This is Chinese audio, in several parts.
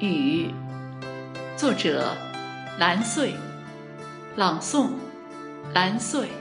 雨，作者蓝穗，朗诵蓝穗。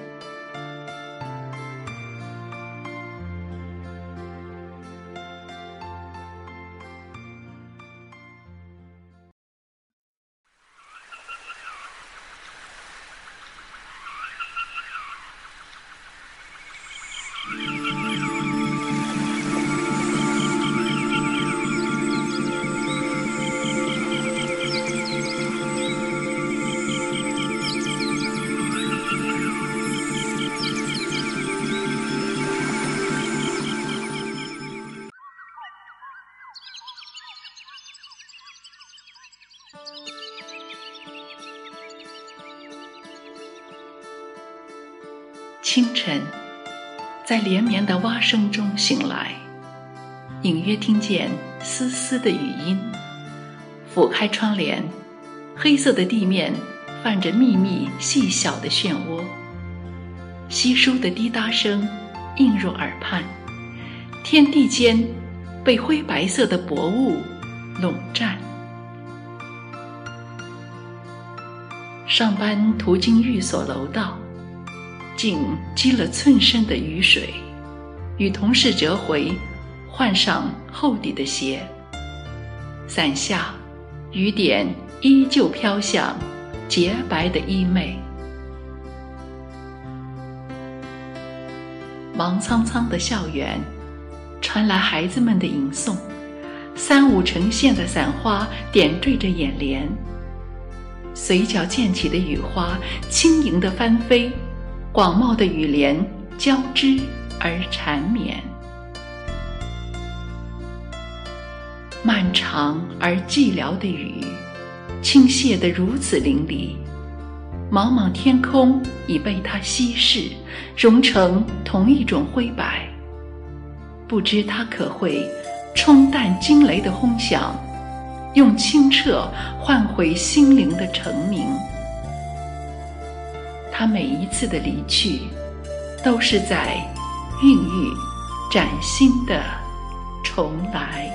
清晨，在连绵的蛙声中醒来，隐约听见丝丝的语音。抚开窗帘，黑色的地面泛着密密细小的漩涡，稀疏的滴答声映入耳畔。天地间被灰白色的薄雾笼罩。上班途经寓所楼道。竟积了寸深的雨水，与同事折回，换上厚底的鞋。伞下，雨点依旧飘向洁白的衣袂。忙苍苍的校园，传来孩子们的吟诵，三五成线的伞花点缀着眼帘，随脚溅起的雨花轻盈地翻飞。广袤的雨帘交织而缠绵，漫长而寂寥的雨，倾泻得如此淋漓，茫茫天空已被它稀释，融成同一种灰白。不知它可会冲淡惊雷的轰响，用清澈换回心灵的澄明。他每一次的离去，都是在孕育崭新的重来。